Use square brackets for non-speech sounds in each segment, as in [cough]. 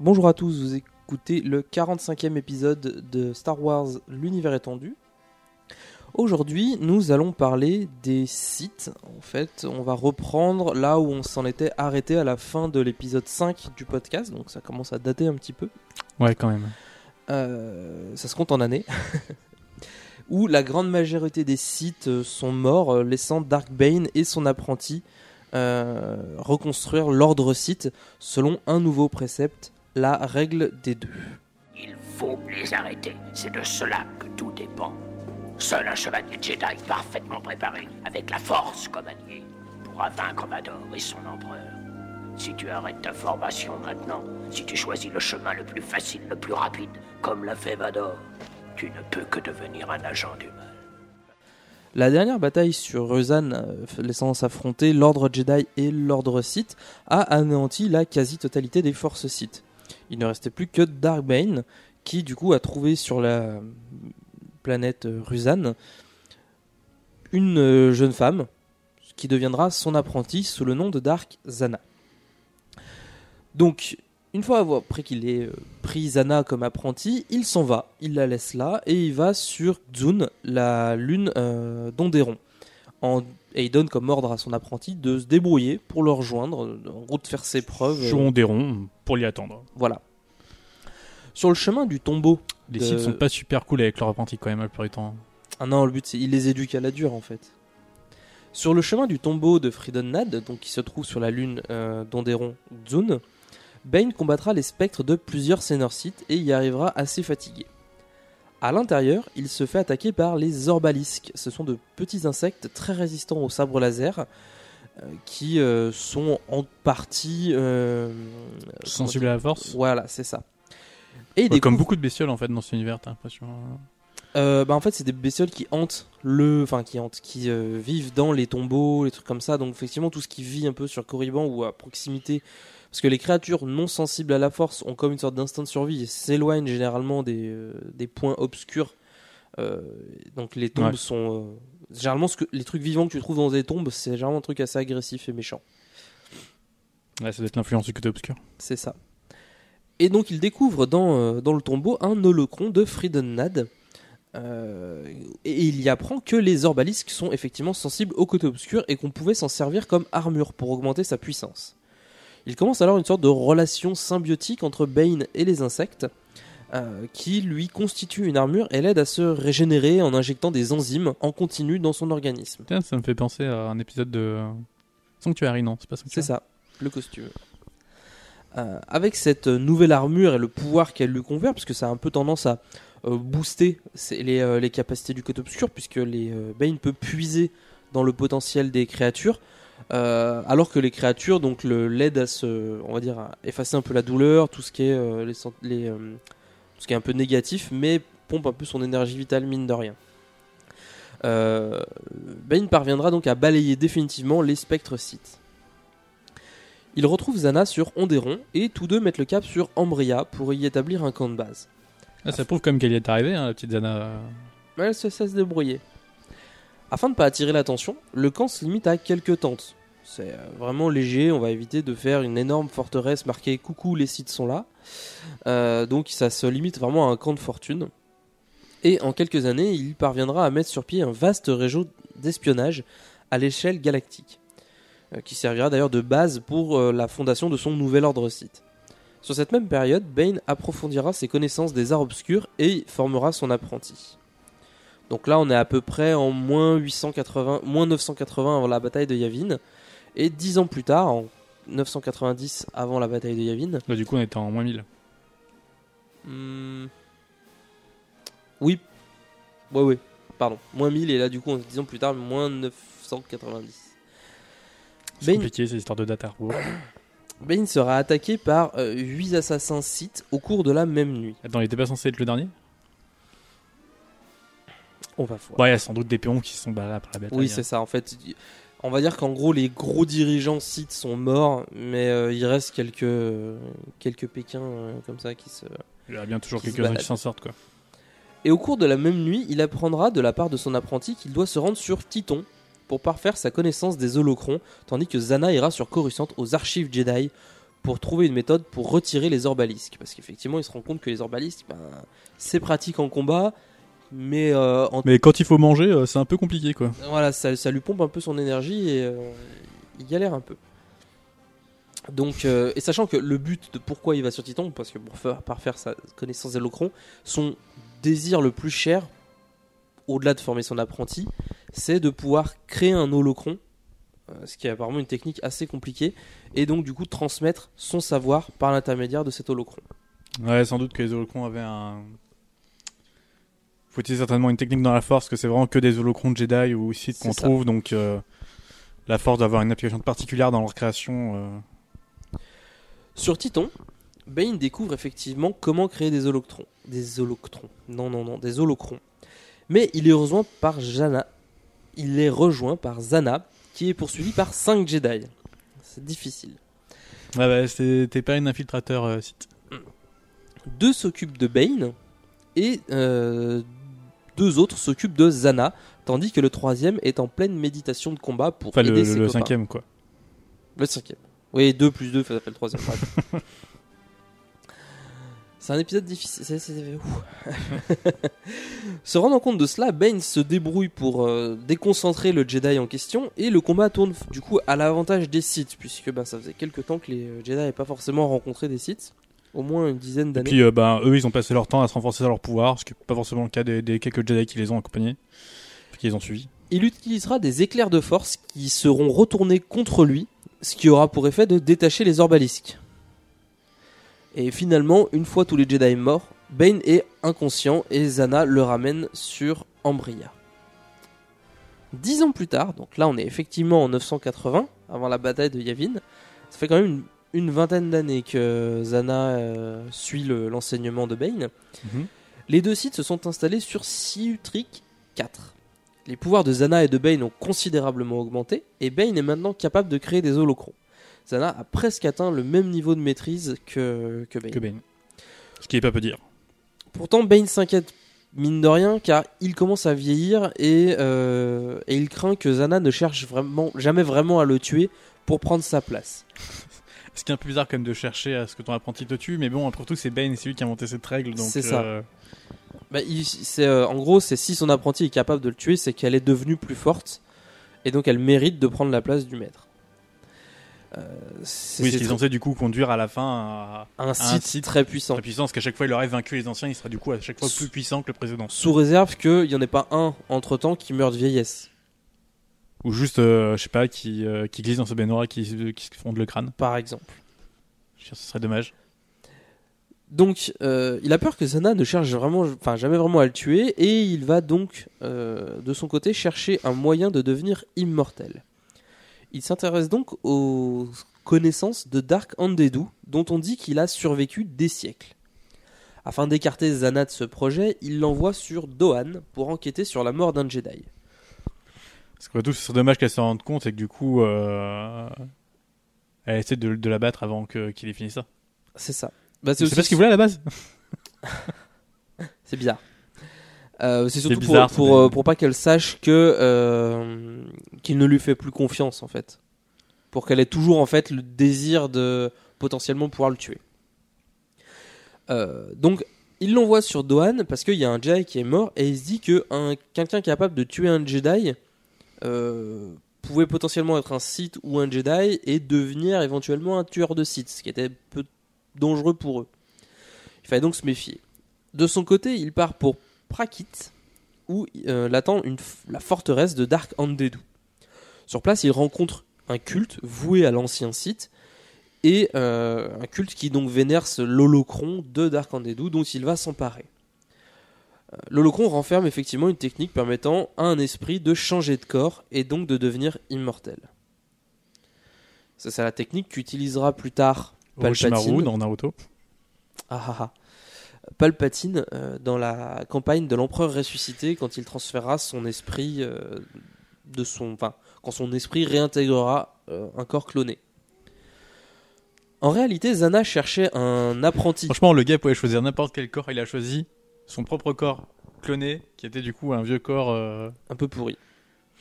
Bonjour à tous, vous écoutez le 45e épisode de Star Wars L'univers étendu. Aujourd'hui, nous allons parler des sites. En fait, on va reprendre là où on s'en était arrêté à la fin de l'épisode 5 du podcast, donc ça commence à dater un petit peu. Ouais, quand même. Euh, ça se compte en années. [laughs] où la grande majorité des sites sont morts, euh, laissant Dark Bane et son apprenti euh, reconstruire l'ordre site selon un nouveau précepte, la règle des deux. Il faut les arrêter. C'est de cela que tout dépend. Seul un chevalier Jedi parfaitement préparé, avec la force comme allié, pourra vaincre Vador et son empereur. Si tu arrêtes ta formation maintenant, si tu choisis le chemin le plus facile, le plus rapide, comme l'a fait Vador, tu ne peux que devenir un agent du mal. La dernière bataille sur Ruzan, euh, laissant s'affronter l'ordre Jedi et l'ordre Sith, a anéanti la quasi-totalité des forces Sith. Il ne restait plus que Darkbane, qui du coup a trouvé sur la planète euh, Ruzan une euh, jeune femme qui deviendra son apprenti sous le nom de Dark Zana. Donc, une fois après qu'il ait euh, pris Zana comme apprenti, il s'en va, il la laisse là et il va sur Zun, la lune euh, d'Onderon. En- et il donne comme ordre à son apprenti de se débrouiller pour le rejoindre, en gros de faire ses preuves. Jouons des ronds pour l'y attendre. voilà. Sur le chemin du tombeau. Les de- Sith sont pas super cool avec leur apprenti quand même, la plupart du temps. Ah non, le but c'est il les éduque à la dure en fait. Sur le chemin du tombeau de Freedon Nad, donc qui se trouve sur la lune euh, d'Onderon Zun, Bane combattra les spectres de plusieurs Sith et y arrivera assez fatigué. À l'intérieur, il se fait attaquer par les Orbalisques. Ce sont de petits insectes très résistants au sabre laser euh, qui euh, sont en partie euh, Sensibles à la force Voilà, c'est ça. Et Ouais, Comme beaucoup de bestioles en fait dans cet univers, t'as l'impression. Euh, bah en fait c'est des bestioles qui hantent le enfin qui hantent qui euh, vivent dans les tombeaux les trucs comme ça donc effectivement tout ce qui vit un peu sur Corriban ou à proximité parce que les créatures non sensibles à la force ont comme une sorte d'instinct de survie et s'éloignent généralement des, euh, des points obscurs Euh, donc les tombes Ouais. sont euh, généralement ce que les trucs vivants que tu trouves dans des tombes c'est généralement un truc assez agressif et méchant Ouais, ça doit être l'influence du côté obscur. c'est ça. Et donc il découvre dans, dans le tombeau un holocron de Friedennad. Euh, et il y apprend que les orbalisques sont effectivement sensibles au côté obscur et qu'on pouvait s'en servir comme armure pour augmenter sa puissance. Il commence alors une sorte de relation symbiotique entre Bane et les insectes, euh, qui lui constitue une armure et l'aide à se régénérer en injectant des enzymes en continu dans son organisme. Tiens, ça me fait penser à un épisode de Sanctuary, non C'est pas C'est Sanctuary ça, le costume. Euh, avec cette nouvelle armure et le pouvoir qu'elle lui confère, puisque ça a un peu tendance à euh, booster les, euh, les capacités du côté obscur, puisque les Bane peut puiser dans le potentiel des créatures, euh, alors que les créatures donc le- l'aident à se, on va dire, à effacer un peu la douleur, tout ce qui est euh, les, euh, tout ce qui est un peu négatif, mais pompe un peu son énergie vitale mine de rien. Bane parviendra donc à balayer définitivement les spectres Sith. Il retrouve Zana sur Onderon et tous deux mettent le cap sur Ambria pour y établir un camp de base. Ah, ça prouve comme qu'elle y est arrivée, hein, la petite Zana. elle se sait se débrouiller. Afin de ne pas attirer l'attention, le camp se limite à quelques tentes. C'est euh, vraiment léger, on va éviter de faire une énorme forteresse marquée Coucou, les sites sont là. Euh, donc ça se limite vraiment à un camp de fortune. Et en quelques années, il parviendra à mettre sur pied un vaste réseau d'espionnage à l'échelle galactique, euh, qui servira d'ailleurs de base pour la fondation de son nouvel ordre site. Sur cette même période, Bane approfondira ses connaissances des arts obscurs et formera son apprenti. Donc là, on est à peu près en moins 880, moins 980 avant la bataille de Yavin, et 10 ans plus tard, en 990 avant la bataille de Yavin, Là, du coup, on était en moins 1000. Hmm. Oui. Ouais, ouais. Pardon. Moins 1000 et là, du coup, en 10 ans plus tard, moins 990. C'est Bane, compliqué, ces histoires de data. [coughs] Bane sera attaqué par 8 assassins Sith au cours de la même nuit. Attends, il était pas censé être le dernier? On va voir. Bon, il y a sans doute des péons qui se sont barrés après la bataille. oui, c'est ça. En fait, on va dire qu'en gros, les gros dirigeants Sith sont morts, mais euh, il reste quelques, quelques Pékins euh, comme ça qui se. Il y a bien toujours quelques-uns qui s'en sortent, quoi. Et au cours de la même nuit, il apprendra de la part de son apprenti qu'il doit se rendre sur Titon pour parfaire sa connaissance des holocrons, tandis que Zana ira sur Coruscant aux archives Jedi pour trouver une méthode pour retirer les orbalisques. Parce qu'effectivement, il se rend compte que les orbalisques, ben, c'est pratique en combat, mais euh, en Mais quand il faut manger, euh, c'est un peu compliqué, quoi. voilà, ça, ça lui pompe un peu son énergie et euh, il galère un peu. Donc, et sachant que le but de pourquoi il va sur Titan, parce que pour faire, parfaire sa connaissance des holocrons, son désir le plus cher, au-delà de former son apprenti, c'est de pouvoir créer un holocron, ce qui est apparemment une technique assez compliquée, et donc du coup transmettre son savoir par l'intermédiaire de cet holocron. Ouais, sans doute que les holocrons avaient un. Faut utiliser certainement une technique dans la force, que c'est vraiment que des holocrons de Jedi ou Sith qu'on trouve, donc euh, la force d'avoir une application particulière dans leur création. euh, Sur Titan, Bane découvre effectivement comment créer des holocrons. Des holocrons. Non, non, non, des holocrons. Mais il est rejoint par Jana. Il est rejoint par Zana, qui est poursuivi par 5 Jedi. C'est difficile. Ouais, bah, t'es pas un infiltrateur euh, Sith. Deux s'occupent de Bane et euh, deux autres s'occupent de Zana, tandis que le troisième est en pleine méditation de combat pour Enfin, le, aider le- ses le copains. cinquième, quoi. Le cinquième. Oui, 2 plus 2, ça fait le troisième. [laughs] C'est un épisode difficile. c'est- c'est- ouh. [laughs] se rendant compte de cela, Bane se débrouille pour euh, déconcentrer le Jedi en question et le combat tourne du coup à l'avantage des Sith puisque ben, ça faisait quelques temps que les euh, Jedi n'avaient pas forcément rencontré des Sith, au moins une dizaine Et d'années. puis, euh, bah, eux, ils ont passé leur temps à se renforcer dans leur pouvoir, ce qui n'est pas forcément le cas des, des quelques Jedi qui les ont accompagnés, qui les ont suivis. Il utilisera des éclairs de force qui seront retournés contre lui, ce qui aura pour effet de détacher les orbalisques. Et finalement, une fois tous les Jedi morts, Bane est inconscient et Zana le ramène sur Ambria. Dix ans plus tard, donc là on est effectivement en 980, avant la bataille de Yavin, ça fait quand même une, une vingtaine d'années que Zana euh, suit le- l'enseignement de Bane. Mhm. Les deux sites se sont installés sur Siutric 4. Les pouvoirs de Zana et de Bane ont considérablement augmenté, et Bane est maintenant capable de créer des holocrons. Zana a presque atteint le même niveau de maîtrise que, que Bane. Que Bane. Ce qui est pas peu dire. Pourtant, Bane s'inquiète mine de rien car il commence à vieillir et, euh, et il craint que Zana ne cherche vraiment, jamais vraiment à le tuer pour prendre sa place. Ce qui est un peu bizarre quand même de chercher à ce que ton apprenti te tue, mais bon, après tout, c'est Bane, c'est lui qui a inventé cette règle, donc. C'est ça. euh, Bah, il- euh, en gros, c'est si son apprenti est capable de le tuer, c'est qu'elle est devenue plus forte et donc elle mérite de prendre la place du maître. Euh, Oui, c'est ce qui est censé du coup conduire à la fin à un un site site très puissant. la puissance, qu'à chaque fois il aurait vaincu les anciens, il sera du coup à chaque fois plus puissant que le précédent. Sous réserve qu'il n'y en ait pas un entre temps qui meurt de vieillesse, Ou juste, euh, je sais pas, qui, euh, qui glisse dans ce baignoire et qui, se- qui se fonde le crâne. par exemple. Je veux dire, ce serait dommage. Donc, euh, il a peur que Zana ne cherche vraiment, enfin jamais vraiment à le tuer, et il va donc, euh, de son côté, chercher un moyen de devenir immortel. Il s'intéresse donc aux connaissances de Dark Andedu, dont on dit qu'il a survécu des siècles. Afin d'écarter Zana de ce projet, il l'envoie sur Dohan pour enquêter sur la mort d'un Jedi. Parce que tout, ce serait dommage qu'elle se rende compte et que du coup, euh, elle essaie de, de la battre avant que- qu'il ait fini ça. C'est ça. Bah, C'est pas ce qu'il voulait à la base [laughs] C'est bizarre. Euh, c'est surtout bizarre, pour, euh, pour pas qu'elle sache que euh, qu'il ne lui fait plus confiance en fait. Pour qu'elle ait toujours en fait le désir de potentiellement pouvoir le tuer. Donc il l'envoie sur Dohan parce qu'il y a un Jedi qui est mort et il se dit que un, quelqu'un capable de tuer un Jedi euh, pouvait potentiellement être un Sith ou un Jedi et devenir éventuellement un tueur de Sith, ce qui était peu dangereux pour eux. Il fallait donc se méfier. De son côté, il part pour Prakit, où euh, l'attend la forteresse de Dark Andedu. Sur place, il rencontre un culte voué à l'ancien Sith, et euh, un culte qui donc vénère ce l'holocron de Dark Andedu, dont il va s'emparer. Euh, L'holocron renferme effectivement une technique permettant à un esprit de changer de corps et donc de devenir immortel. Ça, c'est la technique qu'utilisera plus tard Palpatine. dans Naruto. Ah, ah, ah. Palpatine euh, dans la campagne de l'empereur ressuscité quand il transférera son esprit euh, de son enfin quand son esprit réintégrera euh, un corps cloné. En réalité, Zana cherchait un apprenti. Franchement, le gars pouvait choisir n'importe quel corps. Il a choisi son propre corps cloné, qui était du coup un vieux corps. euh, un peu pourri.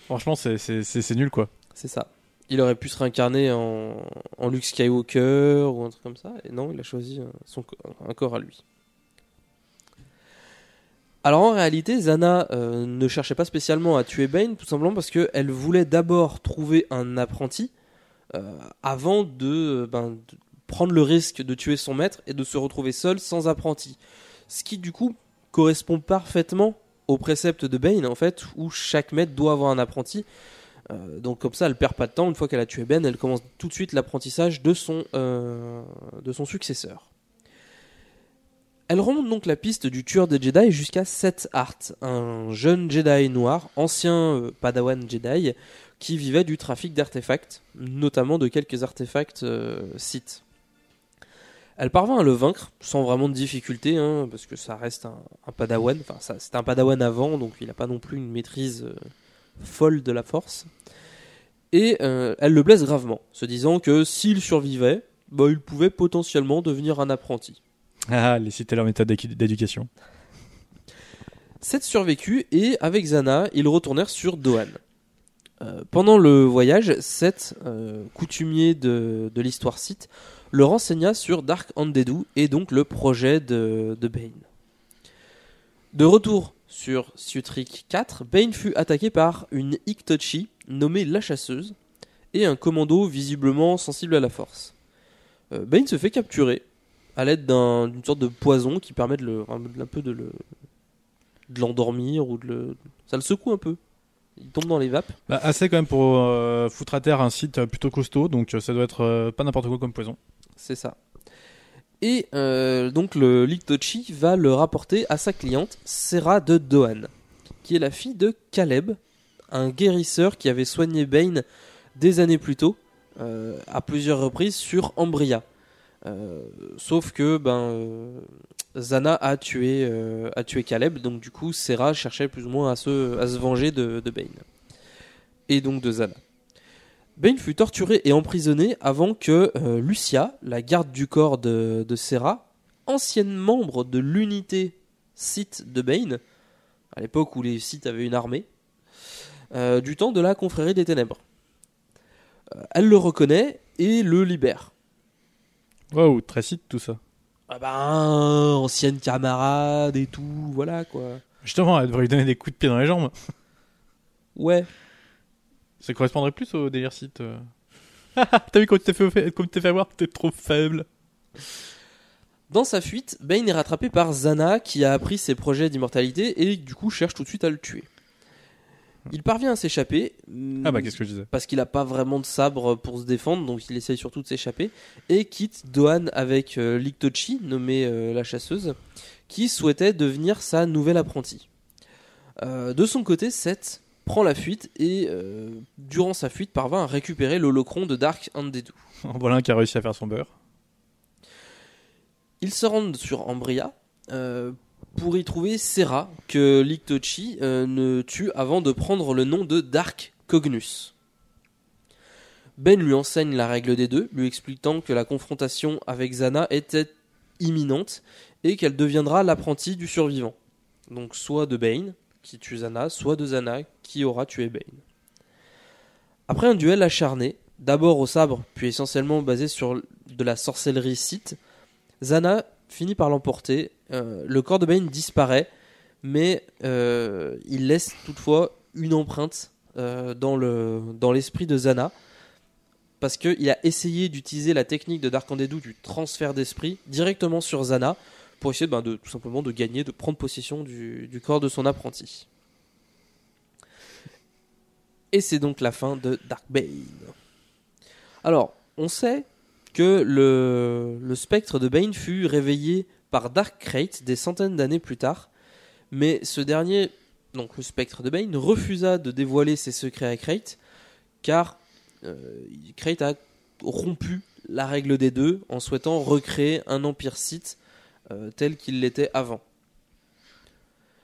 Franchement, c'est- c'est c'est- c'est nul quoi. C'est ça. Il aurait pu se réincarner en, en Luke Skywalker ou un truc comme ça. Et non, il a choisi un, son, co- un corps à lui. Alors en réalité, Zana euh, ne cherchait pas spécialement à tuer Bane, tout simplement parce qu'elle voulait d'abord trouver un apprenti euh, avant de, euh, ben, de prendre le risque de tuer son maître et de se retrouver seule sans apprenti. Ce qui du coup correspond parfaitement au précepte de Bane en fait, où chaque maître doit avoir un apprenti. Euh, donc comme ça, elle perd pas de temps. Une fois qu'elle a tué Ben, elle commence tout de suite l'apprentissage de son euh, de son successeur. Elle remonte donc la piste du tueur des Jedi jusqu'à Seth Hart, un jeune Jedi noir, ancien euh, Padawan Jedi, qui vivait du trafic d'artefacts, notamment de quelques artefacts Sith. Elle parvint à le vaincre sans vraiment de difficulté, hein, parce que ça reste un, un Padawan. Enfin, c'était un Padawan avant, donc il n'a pas non plus une maîtrise euh, folle de la force. Et euh, elle le blesse gravement, se disant que s'il survivait, bah, il pouvait potentiellement devenir un apprenti. Ah, les citer leur méthode d'éducation. Seth survécut et avec Zana, ils retournèrent sur Dohan. Euh, pendant le voyage, Seth, euh, coutumier de, de l'histoire Sith, le renseigna sur Dark Andedu et donc le projet de, de Bane. De retour sur Sutrik 4, Bane fut attaqué par une Iktochi nommée la chasseuse et un commando visiblement sensible à la force. Euh, Bane se fait capturer à l'aide d'un- d'une sorte de poison qui permet de le, un peu de le, de l'endormir ou de le. Ça le secoue un peu. Il tombe dans les vapes. Bah, assez quand même pour euh, foutre à terre un site plutôt costaud, donc euh, ça doit être pas n'importe quoi comme poison. C'est ça. Et euh, donc le Liktochi va le rapporter à sa cliente, Serra de Dohan, qui est la fille de Caleb, un guérisseur qui avait soigné Bane des années plus tôt, euh, à plusieurs reprises sur Ambria. Euh, sauf que ben, Zana a tué, a tué Caleb, donc du coup Serra cherchait plus ou moins à se, à se venger de, de Bane. Et donc de Zana. Bane fut torturé et emprisonné avant que euh, Lucia, la garde du corps de, de Serra, ancienne membre de l'unité Sith de Bane, à l'époque où les Sith avaient une armée, euh, du temps de la confrérie des ténèbres. Euh, elle le reconnaît et le libère. Waouh, très site tout ça. Ah ben, ancienne camarade et tout, voilà quoi. Justement, elle devrait lui donner des coups de pied dans les jambes. Ouais. Ça correspondrait plus au délire site. euh. [laughs] T'as vu tu t'es fait, tu avoir T'es trop faible. Dans sa fuite, Bane est rattrapé par Zana qui a appris ses projets d'immortalité et du coup cherche tout de suite à le tuer. Il parvient à s'échapper. Ah bah qu'est-ce que je disais parce qu'il n'a pas vraiment de sabre pour se défendre, donc il essaye surtout de s'échapper, et quitte Dohan avec euh, Liktochi, nommée euh, la chasseuse, qui souhaitait devenir sa nouvelle apprentie. Euh, de son côté, Seth prend la fuite et, euh, durant sa fuite, parvint à récupérer l'holocron de Dark Andedu. [laughs] Voilà un qui a réussi à faire son beurre. Ils se rendent sur Ambria euh, pour y trouver Serra, que Liktochi euh, ne tue avant de prendre le nom de Dark Cognus. Ben lui enseigne la règle des deux, lui expliquant que la confrontation avec Zana était imminente et qu'elle deviendra l'apprentie du survivant. Donc soit de Bane qui tue Zana, soit de Zana qui aura tué Bane. Après un duel acharné, d'abord au sabre, puis essentiellement basé sur de la sorcellerie Sith, Zana finit par l'emporter. Euh, le corps de Bane disparaît, mais euh, il laisse toutefois une empreinte euh, dans le dans l'esprit de Zana parce qu'il a essayé d'utiliser la technique de Dark Andedou du transfert d'esprit directement sur Zana pour essayer ben, de tout simplement de gagner, de prendre possession du, corps de son apprenti. Et c'est donc la fin de Dark Bane. Alors, on sait que le, spectre de Bane fut réveillé par Dark Crate des centaines d'années plus tard, mais ce dernier, donc le spectre de Bane, refusa de dévoiler ses secrets à Crate, car euh, Crate a rompu la règle des deux en souhaitant recréer un empire Sith euh, tel qu'il l'était avant.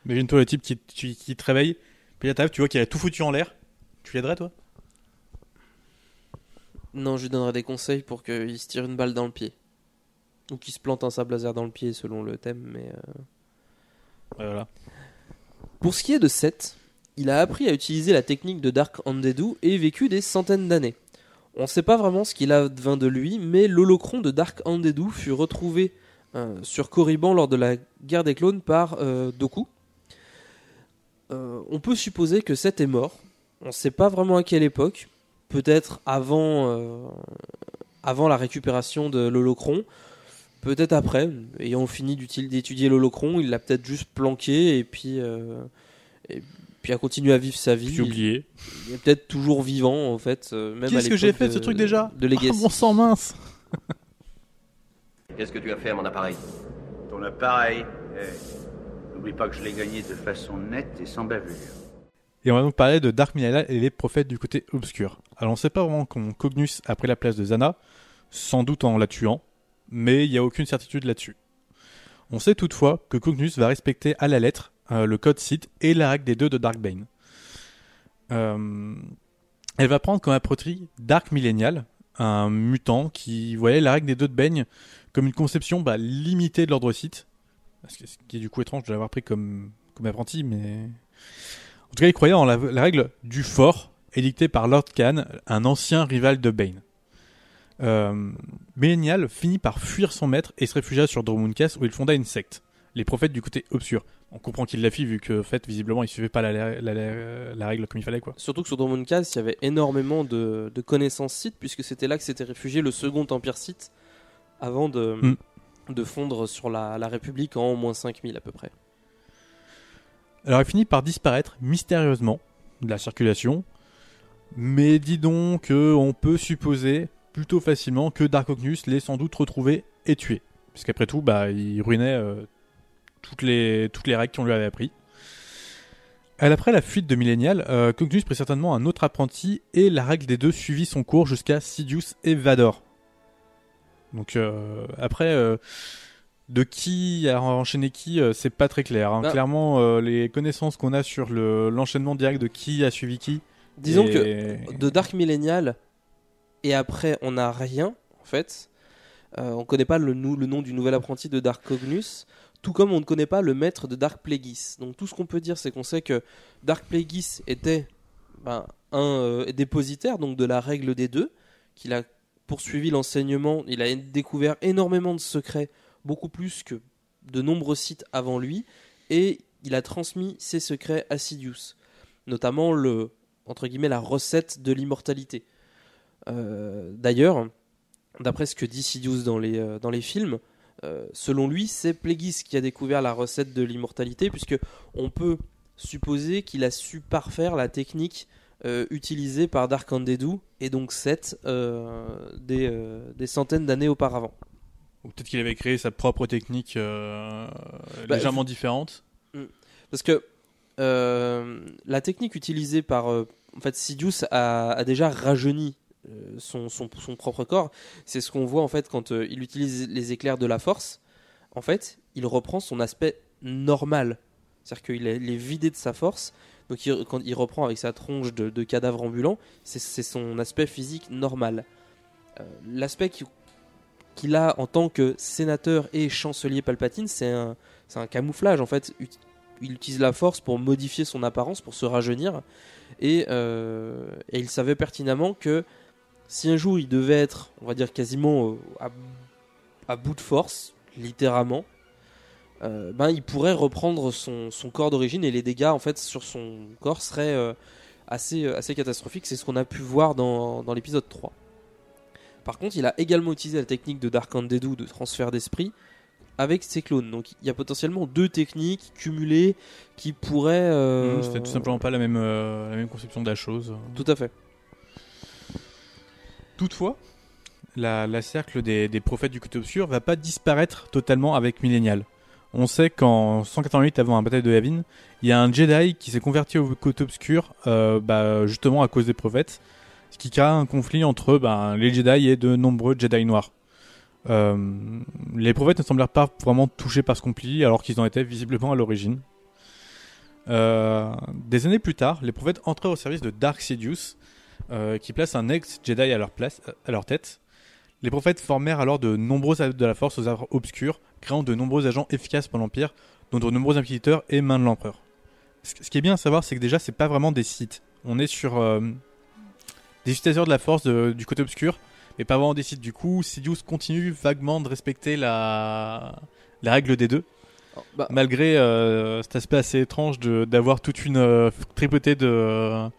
Imagine-toi le type qui, qui, qui te réveille, puis là tu vois qu'il a tout foutu en l'air. Tu l'aiderais toi? Non, je lui donnerais des conseils pour qu'il se tire une balle dans le pied. Ou qu'il se plante un sable laser dans le pied selon le thème, mais... euh, Ouais, Voilà. Pour ce qui est de Seth, il a appris à utiliser la technique de Dark Andedou et vécu des centaines d'années. On ne sait pas vraiment ce qu'il advint de lui, mais l'holocron de Dark Andedou fut retrouvé euh, sur Korriban lors de la guerre des clones par euh, Doku. Euh, on peut supposer que Seth est mort. On ne sait pas vraiment à quelle époque. Peut-être avant, euh, avant la récupération de l'holocron. Peut-être après, ayant fini d'étudier l'holocron, il l'a peut-être juste planqué et puis, euh, et puis a continué à vivre sa vie. Oublié. Il est peut-être toujours vivant en fait. euh, Qu'est-ce que j'ai fait de- ce truc déjà De Legacy. Ah, Mon sang mince [laughs] Qu'est-ce que tu as fait à mon appareil Ton appareil, eh, n'oublie pas que je l'ai gagné de façon nette et sans bavure. Et on va donc parler de Dark Millennial et les prophètes du côté obscur. Alors on sait pas vraiment comment Cognus a pris la place de Zana, sans doute en la tuant, mais il n'y a aucune certitude là-dessus. On sait toutefois que Cognus va respecter à la lettre euh, le code Sith et la règle des deux de Darkbane. Euh, elle va prendre comme apprenti Dark Millennial, un mutant qui voyait la règle des deux de Bane comme une conception bah, limitée de l'ordre Sith, ce qui est du coup étrange de l'avoir pris comme, comme apprenti, mais en tout cas, il croyait en la, règle du fort, édictée par Lord Khan, un ancien rival de Bane. Euh, finit par fuir son maître et se réfugia sur Dromundcast où il fonda une secte, les prophètes du côté obscur. On comprend qu'il l'a fait vu que, en fait, visiblement, il suivait pas la, la- règle comme il fallait, quoi. Surtout que sur Drummondcast, il y avait énormément de, connaissances Sith, puisque c'était là que s'était réfugié le second empire Sith, avant de, Mm. de fondre sur la, la République en moins 5000 à peu près. Alors, il finit par disparaître mystérieusement de la circulation, mais dis donc on peut supposer plutôt facilement que Dark Ognus l'ait sans doute retrouvé et tué. Puisqu'après tout, bah, il ruinait euh, toutes, les, toutes les règles qu'on lui avait appris. Elle, après la fuite de Millennial, euh, Cognus prit certainement un autre apprenti et la règle des deux suivit son cours jusqu'à Sidious et Vador. Donc euh, après, euh, de qui a enchaîné qui, euh, c'est pas très clair. hein. Bah. Clairement, euh, les connaissances qu'on a sur le- l'enchaînement direct de qui a suivi qui. Disons et- que de Dark Millennial et après on n'a rien en fait. Euh, on connaît pas le, nom du nouvel apprenti de Dark Cognus, tout comme on ne connaît pas le maître de Dark Plagueis. Donc tout ce qu'on peut dire c'est qu'on sait que Dark Plagueis était ben, un dépositaire donc de la règle des deux, qu'il a poursuivi l'enseignement, il a découvert énormément de secrets, beaucoup plus que de nombreux sites avant lui, et il a transmis ses secrets à Sidious, notamment le la recette de l'immortalité. Euh, D'ailleurs, d'après ce que dit Sidious dans les, euh, films, euh, selon lui, c'est Plagueis qui a découvert la recette de l'immortalité, puisque on peut supposer qu'il a su parfaire la technique euh, utilisée par Dark Andedou et donc Seth euh, des, euh, des centaines d'années auparavant. Ou peut-être qu'il avait créé sa propre technique euh, Bah, légèrement différente. Parce que la technique utilisée par en fait Sidious a, a déjà rajeuni son, son, son propre corps. C'est ce qu'on voit en fait quand euh, il utilise les éclairs de la force. En fait, il reprend son aspect normal. C'est-à-dire qu'il est, il est vidé de sa force. Donc quand il reprend avec sa tronche de, cadavre ambulant, c'est son aspect physique normal. Euh, L'aspect qui- qu'il a en tant que sénateur et chancelier Palpatine, c'est un, camouflage en fait il utilise la force pour modifier son apparence, pour se rajeunir. Et, euh, et il savait pertinemment que si un jour il devait être, on va dire quasiment euh, à, à bout de force, littéralement, euh, ben, il pourrait reprendre son, son corps d'origine et les dégâts en fait sur son corps seraient euh, assez, euh, assez catastrophiques. C'est ce qu'on a pu voir dans, dans l'épisode 3. Par contre, il a également utilisé la technique de Dark Andedu de transfert d'esprit avec ses clones. Donc il y a potentiellement deux techniques cumulées qui pourraient... euh, Mmh, C'était tout simplement pas la même, euh, la même conception de la chose. Tout à fait. Toutefois, la, la cercle des, des prophètes du côté obscur va pas disparaître totalement avec Millennial. On sait qu'en 188 avant la bataille de Yavin, il y a un Jedi qui s'est converti au côté obscur, euh, bah, justement à cause des prophètes, ce qui crée un conflit entre bah, les Jedi et de nombreux Jedi noirs. Euh, les prophètes ne semblèrent pas vraiment touchés par ce conflit, alors qu'ils en étaient visiblement à l'origine. Euh, des années plus tard, les prophètes entrèrent au service de Dark Sidious, qui place un ex-Jedi à à leur tête. Les prophètes formèrent alors de nombreux de la force aux arbres obscurs, créant de nombreux agents efficaces pour l'Empire, dont de nombreux inquisiteurs et mains de l'Empereur. Ce qui est bien à savoir, c'est que déjà, c'est pas vraiment des sites. On est sur euh, des utilisateurs de la force de- du côté obscur, mais pas vraiment des sites. Du coup, Sidious continue vaguement de respecter la, la règle des deux, bah, malgré euh, cet aspect assez étrange de- d'avoir toute une euh, tripotée de,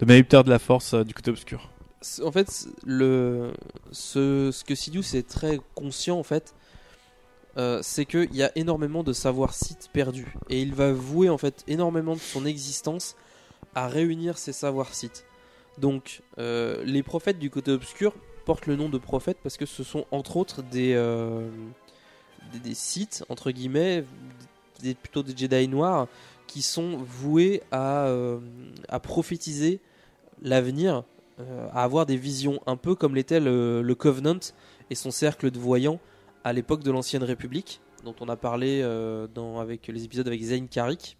de de la force euh, du côté obscur. En fait, ce, que Sidious est très conscient, en fait, euh, c'est qu'il y a énormément de savoir site perdu. Et il va vouer, en fait, énormément de son existence à réunir ces savoir sites. Donc, euh, les prophètes du côté obscur portent le nom de prophètes parce que ce sont, entre autres, des, euh, sites, entre guillemets, plutôt des Jedi noirs, qui sont voués à, prophétiser l'avenir à avoir des visions un peu comme l'était le, le Covenant et son cercle de voyants à l'époque de l'ancienne République, dont on a parlé euh, dans, avec les épisodes avec Zayn Karik.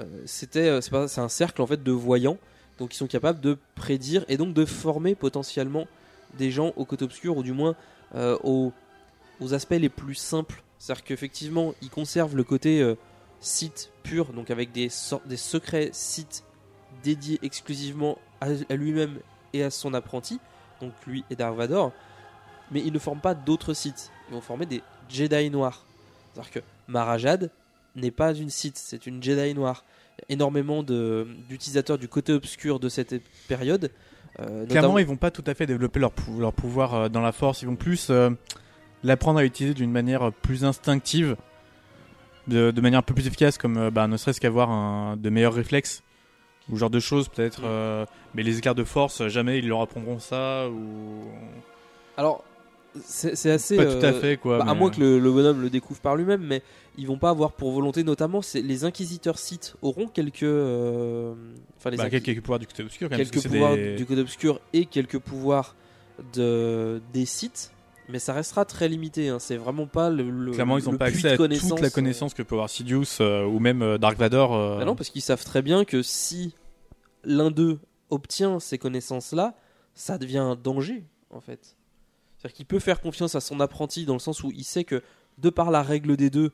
Euh, C'était, euh, c'est, un cercle en fait de voyants, donc ils sont capables de prédire et donc de former potentiellement des gens au côté obscur ou du moins euh, aux, aux aspects les plus simples. C'est-à-dire qu'effectivement, ils conservent le côté euh, site pur, donc avec des, sor- des secrets sites dédiés exclusivement à, lui-même et à son apprenti, donc lui et Dark Vador, mais ils ne forment pas d'autres sites. Ils vont former des Jedi noirs. C'est-à-dire que Marajad n'est pas une site, c'est une Jedi noire. Énormément d'utilisateurs du côté obscur de cette période. euh, Clairement, ils vont pas tout à fait développer leur, leur pouvoir euh, dans la force. Ils vont plus euh, l'apprendre à utiliser d'une manière plus instinctive, de, manière un peu plus efficace, comme bah, ne serait-ce qu'avoir de meilleurs réflexes ou ce genre de choses peut-être. Mm. euh, mais les écarts de force, jamais ils leur apprendront ça ou Alors, c'est assez. pas tout à euh, fait quoi. bah, à moins que le, le bonhomme le découvre par lui-même, mais ils vont pas avoir pour volonté, notamment, c'est les inquisiteurs Sith auront quelques, euh, enfin les bah, inquis- quelques, pouvoirs du côté obscur. Quand même, quelques pouvoirs des- du côté obscur et quelques pouvoirs de des Sith, mais ça restera très limité. hein. C'est vraiment pas le, le- Clairement, ils n'ont pas accès à connaissance, toute la euh. connaissance que peut avoir Sidious euh, ou même euh, Dark Vador. euh, Bah non, parce qu'ils savent très bien que si l'un d'eux obtient ces connaissances-là, ça devient un danger, en fait. C'est-à-dire qu'il peut faire confiance à son apprenti dans le sens où il sait que, de par la règle des deux,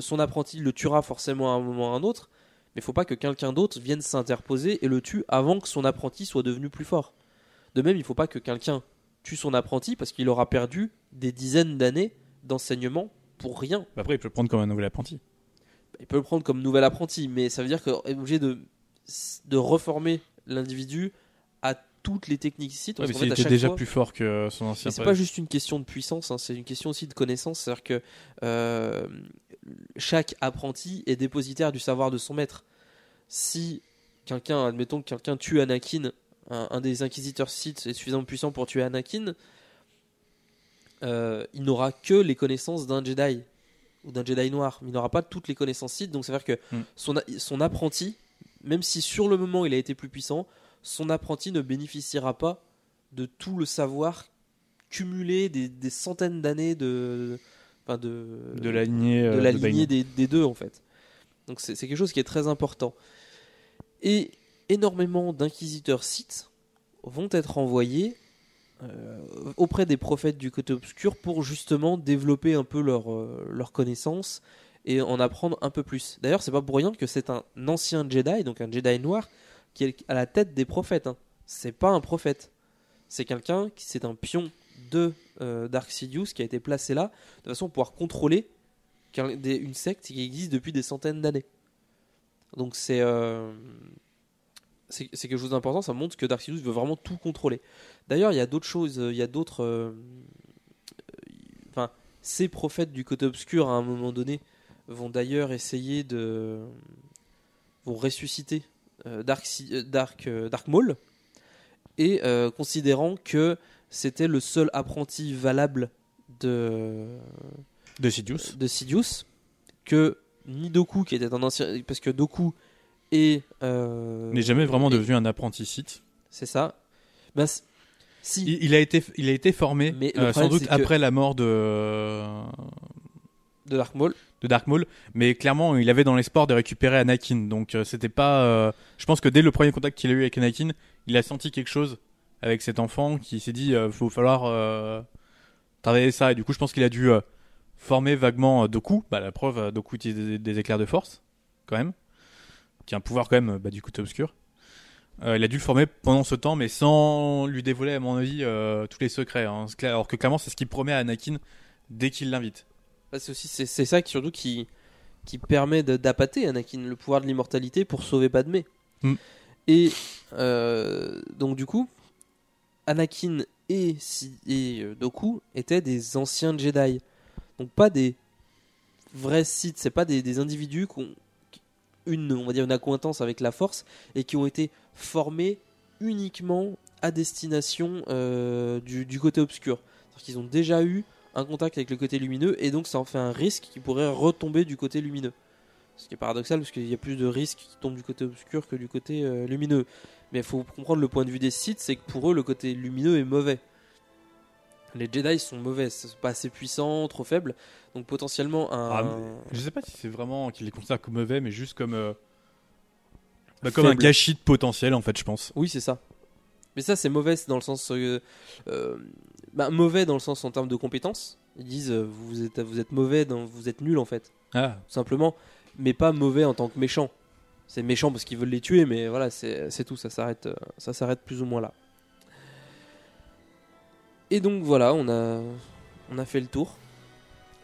son apprenti le tuera forcément à un moment ou à un autre, mais il faut pas que quelqu'un d'autre vienne s'interposer et le tue avant que son apprenti soit devenu plus fort. De même, il faut pas que quelqu'un tue son apprenti parce qu'il aura perdu des dizaines d'années d'enseignement pour rien. bah après, il peut le prendre comme un nouvel apprenti. Il peut le prendre comme nouvel apprenti, mais ça veut dire qu'il est obligé de, de reformer l'individu à toutes les techniques ici. Ouais, mais était déjà plus fort que son ancien. C'est pas juste une question de puissance, hein, c'est une question aussi de connaissance. C'est-à-dire que euh, chaque apprenti est dépositaire du savoir de son maître. Si quelqu'un, admettons que quelqu'un tue Anakin, un, un des inquisiteurs Sith est suffisamment puissant pour tuer Anakin, euh, il n'aura que les connaissances d'un Jedi ou d'un Jedi noir. Il n'aura pas toutes les connaissances Sith, donc ça veut dire que Mm. son, apprenti, même si sur le moment il a été plus puissant, son apprenti ne bénéficiera pas de tout le savoir cumulé des, des centaines d'années de, enfin de, de la lignée, de euh, la de lignée Bane. des, des deux en fait. Donc c'est c'est quelque chose qui est très important. Et énormément d'inquisiteurs Sith vont être envoyés euh, auprès des prophètes du côté obscur pour justement développer un peu leur, euh, leur connaissance et en apprendre un peu plus. D'ailleurs, c'est pas pour rien que c'est un ancien Jedi, donc un Jedi noir, qui est à la tête des prophètes. Hein. C'est pas un prophète. C'est quelqu'un qui c'est un pion de euh, Dark Sidious qui a été placé là de façon à pouvoir contrôler une secte qui existe depuis des centaines d'années. Donc c'est c'est quelque chose d'important. Ça montre que Dark Sidious veut vraiment tout contrôler. D'ailleurs, il y a d'autres choses. euh, Il y a d'autres. euh, Enfin, ces prophètes du côté obscur à un moment donné vont d'ailleurs essayer de vont ressusciter euh, Dark, euh, Dark, euh, Dark Maul et euh, considérant que c'était le seul apprenti valable de De Sidious. de Sidious que ni Doku qui était un ancien parce que Doku est euh, N'est jamais vraiment devenu un apprenti c'est ça ben, si Il, il a été, il a été formé Mais euh, sans doute après la mort de, de Dark Maul de Dark Maul, mais clairement il avait dans l'espoir de récupérer Anakin. Donc euh, c'était pas. euh, je pense que dès le premier contact qu'il a eu avec Anakin, il a senti quelque chose avec cet enfant qui s'est dit euh, faut falloir travailler ça. Et du coup je pense qu'il a dû former vaguement Doku. Bah la preuve, Doku utilise des, des éclairs de force quand même, qui a un pouvoir quand même bah, du côté obscur. Euh, il a dû le former pendant ce temps, mais sans lui dévoiler, à mon avis, euh, tous les secrets. hein. Alors que clairement, c'est ce qu'il promet à Anakin dès qu'il l'invite. Bah, c'est aussi c'est ça qui surtout qui qui permet d'appâter Anakin le pouvoir de l'immortalité pour sauver Padmé. Mm. Et euh, donc du coup, Anakin et, et Doku étaient des anciens Jedi, donc pas des vrais Sith. C'est pas des, des individus qui- une on va dire une accointance avec la Force et qui ont été formés uniquement à destination euh, du, côté obscur. C'est-à-dire qu'ils ont déjà eu un contact avec le côté lumineux et donc ça en fait un risque qui pourrait retomber du côté lumineux. Ce qui est paradoxal parce qu'il y a plus de risques qui tombent du côté obscur que du côté euh, lumineux. Mais il faut comprendre le point de vue des Sith, c'est que pour eux le côté lumineux est mauvais. Les Jedi sont mauvais, sont pas assez puissants, trop faibles, donc potentiellement un. Ah, Je sais pas si c'est vraiment qu'il les considère comme mauvais, mais juste comme. euh, bah, comme un gâchis de potentiel, en fait, je pense. Oui, c'est ça. Mais ça, c'est mauvais dans le sens. euh, euh, bah, mauvais dans le sens en termes de compétences. Ils disent vous êtes, vous êtes mauvais, dans, vous êtes nul en fait, Ah, tout simplement. Mais pas mauvais en tant que méchant. C'est méchant parce qu'ils veulent les tuer, mais voilà, c'est tout. Ça s'arrête, ça s'arrête plus ou moins là. Et donc voilà, on a, on a fait le tour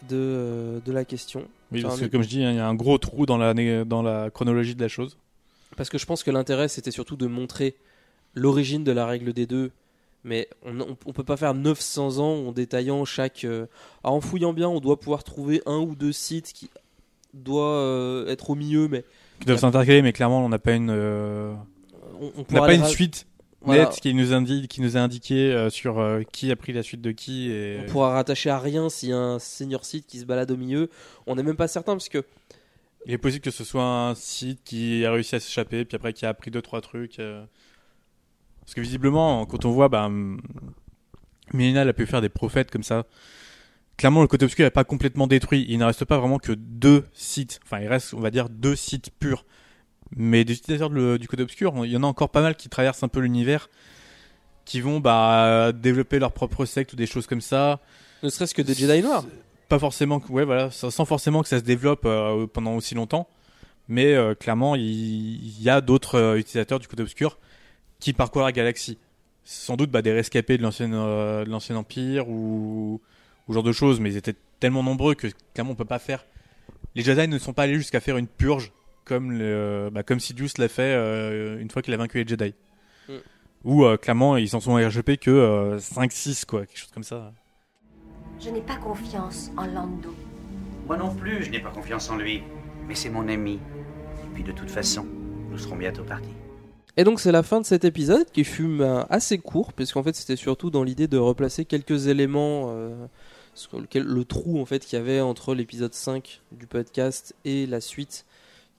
de, euh, de la question. oui, parce que comme je dis, hein, il y a un gros trou dans la, dans la chronologie de la chose. Parce que je pense que l'intérêt c'était surtout de montrer l'origine de la règle des deux. Mais on, on peut pas faire 900 ans en détaillant chaque. euh, en fouillant bien, on doit pouvoir trouver un ou deux sites qui doivent euh, être au milieu, mais Qui doivent s'intercaler, mais clairement, on n'a pas une. euh, on, n'a pas une suite voilà, nette qui nous indique, qui nous a indiqué euh, sur euh, qui a pris la suite de qui et. On pourra rattacher à rien s'il y a un senior site qui se balade au milieu. On n'est même pas certain parce que Il est possible que ce soit un site qui a réussi à s'échapper, puis après qui a appris deux trois trucs. euh. Parce que visiblement, quand on voit, bah, hum, a pu faire des prophètes comme ça. Clairement, le côté obscur n'est pas complètement détruit. Il ne reste pas vraiment que deux sites. Enfin, il reste, on va dire, deux sites purs. Mais des utilisateurs de- du côté obscur, il y en a encore pas mal qui traversent un peu l'univers, qui vont bah, développer leur propre secte ou des choses comme ça. ne serait-ce que des Jedi noirs. Pas forcément, que- ouais, voilà, sans forcément que ça se développe euh, pendant aussi longtemps. Mais euh, clairement, il, il y a d'autres euh, utilisateurs du côté obscur qui parcourent la galaxie. Sans doute bah, des rescapés de l'ancien l'ancien empire ou, ou ce genre de choses, mais ils étaient tellement nombreux que clairement on peut pas faire. Les Jedi ne sont pas allés jusqu'à faire une purge comme le, bah, comme Sidious l'a fait euh, une fois qu'il a vaincu les Jedi. Mm. Ou euh, clairement ils s'en sont RGP que euh, 5-6 quoi, quelque chose comme ça. Je n'ai pas confiance en Lando. Moi non plus, je n'ai pas confiance en lui. Mais c'est mon ami. Et puis de toute façon, nous serons bientôt partis. Et donc c'est la fin de cet épisode qui fut ben, assez court puisqu'en fait c'était surtout dans l'idée de replacer quelques éléments euh, sur lequel- le trou en fait qu'il y avait entre l'épisode 5 du podcast et la suite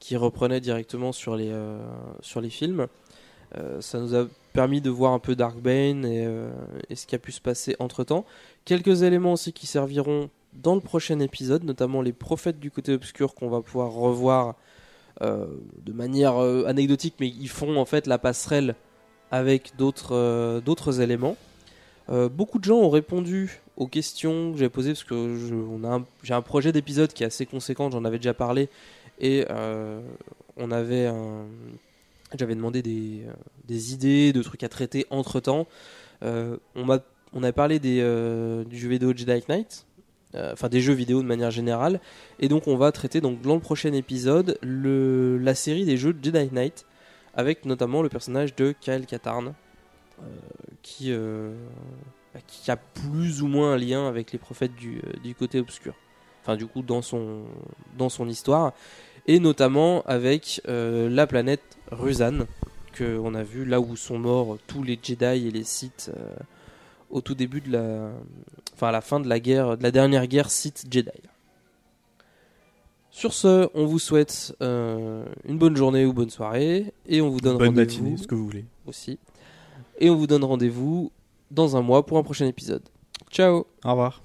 qui reprenait directement sur les euh, sur les films. Euh, ça nous a permis de voir un peu Darkbane et, euh, et ce qui a pu se passer entre temps. Quelques éléments aussi qui serviront dans le prochain épisode, notamment les prophètes du côté obscur qu'on va pouvoir revoir de manière anecdotique, mais ils font en fait la passerelle avec d'autres d'autres éléments. Beaucoup de gens ont répondu aux questions que j'avais posées, parce que j'ai un projet d'épisode qui est assez conséquent, j'en avais déjà parlé, et euh, on avait un- j'avais demandé des, euh, des idées, de trucs à traiter entre temps. on, m'a, on avait parlé des, euh, du jeu vidéo Jedi Knight, euh, enfin des jeux vidéo de manière générale, et donc on va traiter donc, dans le prochain épisode la série des jeux Jedi Knight, avec notamment le personnage de Kyle Katarn, euh, qui, euh, bah, qui a plus ou moins un lien avec les prophètes euh, du côté obscur. Enfin, du coup, dans son, dans son histoire. Et notamment avec euh, la planète Rusan, qu'on a vu là où sont morts tous les Jedi et les Sith euh, au tout début de la. Enfin, à la fin de la guerre, de la dernière guerre Sith-Jedi. Sur ce, on vous souhaite euh, une bonne journée ou bonne soirée. Et on vous donne Bonne rendez-vous matinée, ce que vous voulez. aussi. Et on vous donne rendez-vous dans un mois pour un prochain épisode. Ciao Au revoir.